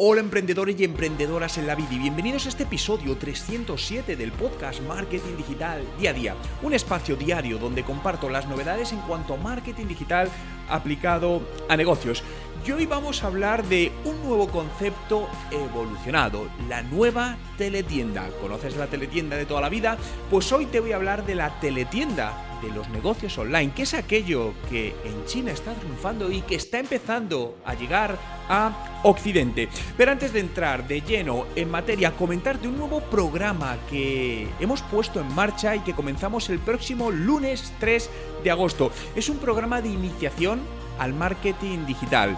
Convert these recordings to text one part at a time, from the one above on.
Hola emprendedores y emprendedoras en la vida y bienvenidos a este episodio 307 del podcast Marketing Digital Día a Día, un espacio diario donde comparto las novedades en cuanto a marketing digital aplicado a negocios. Y hoy vamos a hablar de un nuevo concepto evolucionado, la nueva teletienda. ¿Conoces la teletienda de toda la vida? Pues hoy te voy a hablar de la teletienda de los negocios online, que es aquello que en China está triunfando y que está empezando a llegar a Occidente. Pero antes de entrar de lleno en materia, comentarte un nuevo programa que hemos puesto en marcha y que comenzamos el próximo lunes 3 de agosto. Es un programa de iniciación al marketing digital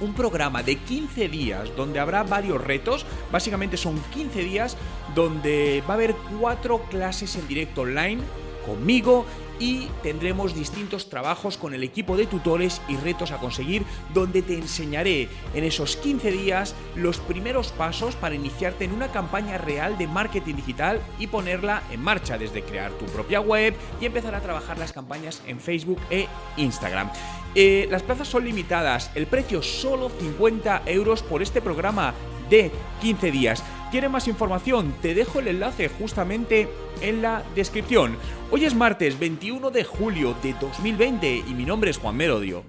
un programa de 15 días donde habrá varios retos. Básicamente son 15 días donde va a haber cuatro clases en directo online conmigo y tendremos distintos trabajos con el equipo de tutores y retos a conseguir donde te enseñaré en esos 15 días los primeros pasos para iniciarte en una campaña real de marketing digital y ponerla en marcha desde crear tu propia web y empezar a trabajar las campañas en Facebook e Instagram. Eh, las plazas son limitadas, el precio solo 50 euros por este programa de 15 días. ¿Quieres más información? Te dejo el enlace justamente en la descripción. Hoy es martes 21 de julio de 2020 y mi nombre es Juan Merodio.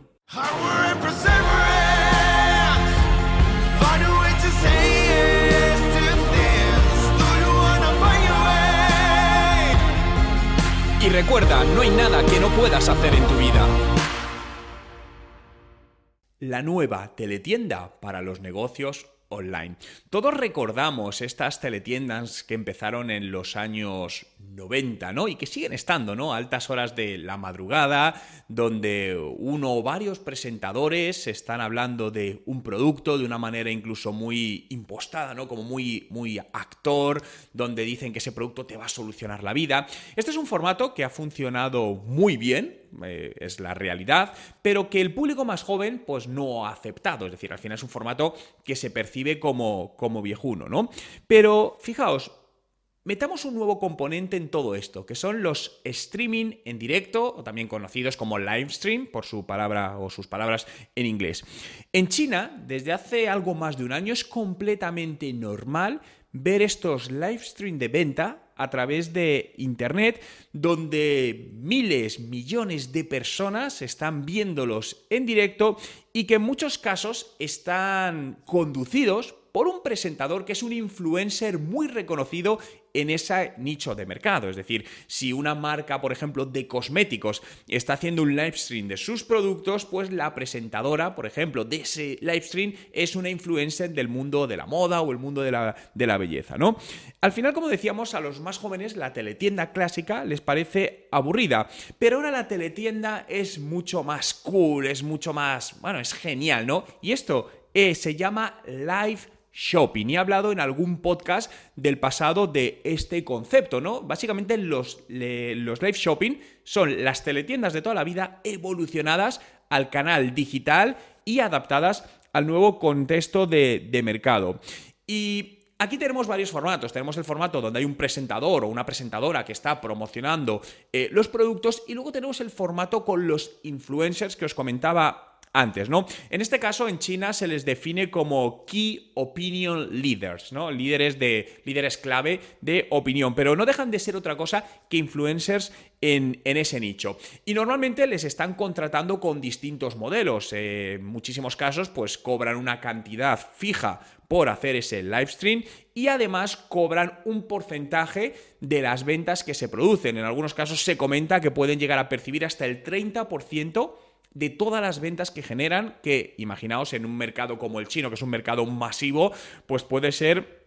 Y recuerda, no hay nada que no puedas hacer en tu vida. La nueva teletienda para los negocios online. Todos recordamos estas teletiendas que empezaron en los años 90, ¿no? Y que siguen estando, ¿no? Altas horas de la madrugada, donde uno o varios presentadores están hablando de un producto de una manera incluso muy impostada, ¿no? Como muy, muy actor, donde dicen que ese producto te va a solucionar la vida. Este es un formato que ha funcionado muy bien, eh, es la realidad, pero que el público más joven pues no ha aceptado. Es decir, al final es un formato que se percibe como, como viejuno, ¿no? Pero fijaos, Metamos un nuevo componente en todo esto, que son los streaming en directo, o también conocidos como live stream, por su palabra o sus palabras en inglés. En China, desde hace algo más de un año, es completamente normal ver estos live stream de venta a través de Internet, donde miles, millones de personas están viéndolos en directo y que en muchos casos están conducidos por un presentador que es un influencer muy reconocido en ese nicho de mercado. Es decir, si una marca, por ejemplo, de cosméticos está haciendo un live stream de sus productos, pues la presentadora, por ejemplo, de ese live stream es una influencer del mundo de la moda o el mundo de la, de la belleza, ¿no? Al final, como decíamos, a los más jóvenes la teletienda clásica les parece aburrida, pero ahora la teletienda es mucho más cool, es mucho más, bueno, es genial, ¿no? Y esto eh, se llama live shopping. Y he hablado en algún podcast del pasado de este concepto, ¿no? Básicamente los, los live shopping son las teletiendas de toda la vida evolucionadas al canal digital y adaptadas al nuevo contexto de, mercado. Y Aquí tenemos varios formatos. Tenemos el formato donde hay un presentador o una presentadora que está promocionando eh, los productos y luego tenemos el formato con los influencers que os comentaba antes, ¿no? En este caso, en China se les define como Key Opinion Leaders, ¿no? Líderes de líderes clave de opinión, pero no dejan de ser otra cosa que influencers en, ese nicho. Y normalmente les están contratando con distintos modelos. Eh, en muchísimos casos, pues cobran una cantidad fija por hacer ese live stream y además cobran un porcentaje de las ventas que se producen. En algunos casos se comenta que pueden llegar a percibir hasta el 30% de todas las ventas que generan, que imaginaos en un mercado como el chino, que es un mercado masivo, pues puede ser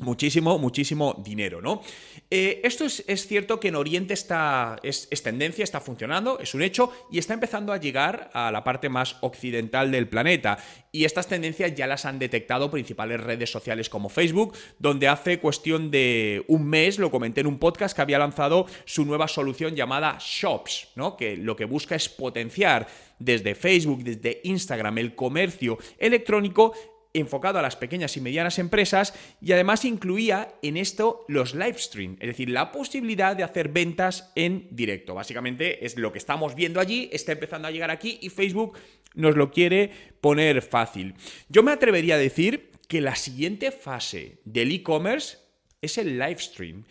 muchísimo, muchísimo dinero, ¿no? Eh, esto es, cierto que en Oriente está, es, tendencia, está funcionando, es un hecho, y está empezando a llegar a la parte más occidental del planeta. Y estas tendencias ya las han detectado principales redes sociales como Facebook, donde hace cuestión de un mes, lo comenté en un podcast, que había lanzado su nueva solución llamada Shops, ¿no? Que lo que busca es potenciar desde Facebook, desde Instagram, el comercio electrónico enfocado a las pequeñas y medianas empresas y además incluía en esto los live stream, es decir, la posibilidad de hacer ventas en directo. Básicamente es lo que estamos viendo allí, está empezando a llegar aquí y Facebook nos lo quiere poner fácil. Yo me atrevería a decir que la siguiente fase del e-commerce es el live stream.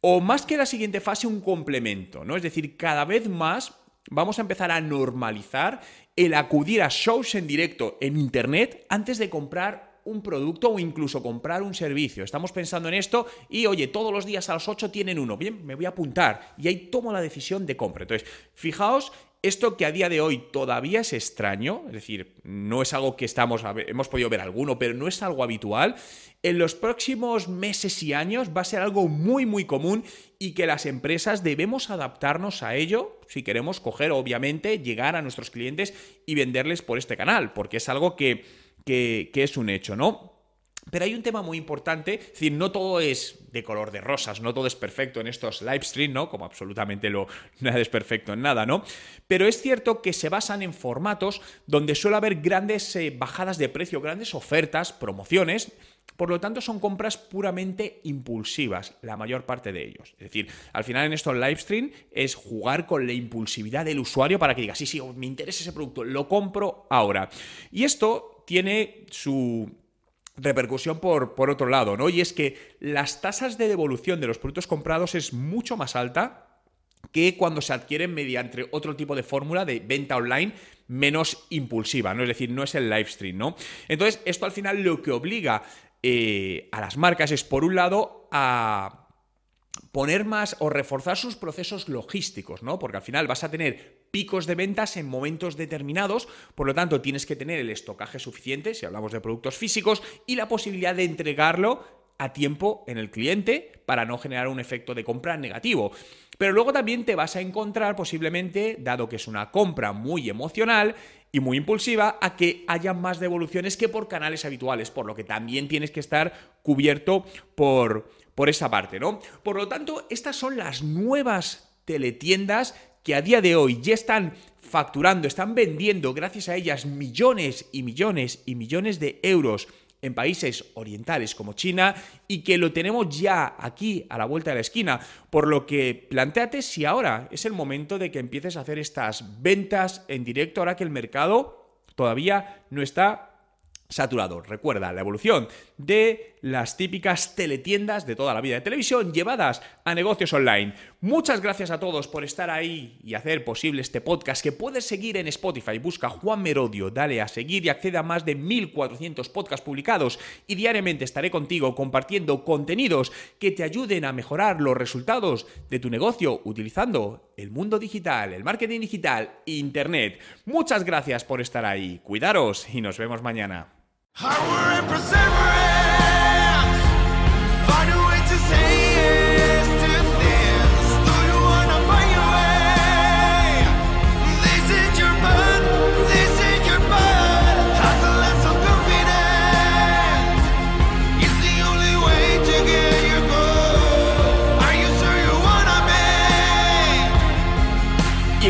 O más que la siguiente fase, un complemento, ¿no? Es decir, cada vez más vamos a empezar a normalizar el acudir a shows en directo en Internet antes de comprar un producto o incluso comprar un servicio. Estamos pensando en esto y, oye, todos los días a las 8 tienen uno. Bien, me voy a apuntar y ahí tomo la decisión de compra. Entonces, fijaos esto que a día de hoy todavía es extraño, es decir, no es algo que estamos, hemos podido ver alguno, pero no es algo habitual, en los próximos meses y años va a ser algo muy, muy común y que las empresas debemos adaptarnos a ello si queremos coger, obviamente, llegar a nuestros clientes y venderles por este canal, porque es algo que, que, que es un hecho, ¿no? Pero hay un tema muy importante, es decir, no todo es de color de rosas, no todo es perfecto en estos live stream, ¿no? Como absolutamente lo, nada es perfecto en nada, ¿no? Pero es cierto que se basan en formatos donde suele haber grandes eh, bajadas de precio, grandes ofertas, promociones, por lo tanto, son compras puramente impulsivas, la mayor parte de ellos. Es decir, al final en estos live stream es jugar con la impulsividad del usuario para que diga, sí, sí, me interesa ese producto, lo compro ahora. Y esto tiene su repercusión por, por otro lado, ¿no? Y es que las tasas de devolución de los productos comprados es mucho más alta que cuando se adquieren mediante otro tipo de fórmula de venta online menos impulsiva, ¿no? Es decir, no es el live stream, ¿no? Entonces, esto al final lo que obliga eh, a las marcas es, por un lado, a poner más o reforzar sus procesos logísticos, ¿no? Porque al final vas a tener picos de ventas en momentos determinados, por lo tanto tienes que tener el estocaje suficiente, si hablamos de productos físicos, y la posibilidad de entregarlo a tiempo en el cliente para no generar un efecto de compra negativo. Pero luego también te vas a encontrar posiblemente, dado que es una compra muy emocional y muy impulsiva, a que haya más devoluciones que por canales habituales, por lo que también tienes que estar cubierto por, por esa parte, ¿no? Por lo tanto, estas son las nuevas teletiendas que a día de hoy ya están facturando, están vendiendo gracias a ellas millones y millones y millones de euros en países orientales como China y que lo tenemos ya aquí a la vuelta de la esquina. Por lo que planteate si ahora es el momento de que empieces a hacer estas ventas en directo ahora que el mercado todavía no está saturado. Recuerda la evolución de las típicas teletiendas de toda la vida de televisión llevadas a negocios online. Muchas gracias a todos por estar ahí y hacer posible este podcast que puedes seguir en Spotify. Busca Juan Merodio, dale a seguir y accede a más de 1400 podcasts publicados y diariamente estaré contigo compartiendo contenidos que te ayuden a mejorar los resultados de tu negocio utilizando el mundo digital, el marketing digital, internet. Muchas gracias por estar ahí. Cuidaros y nos vemos mañana.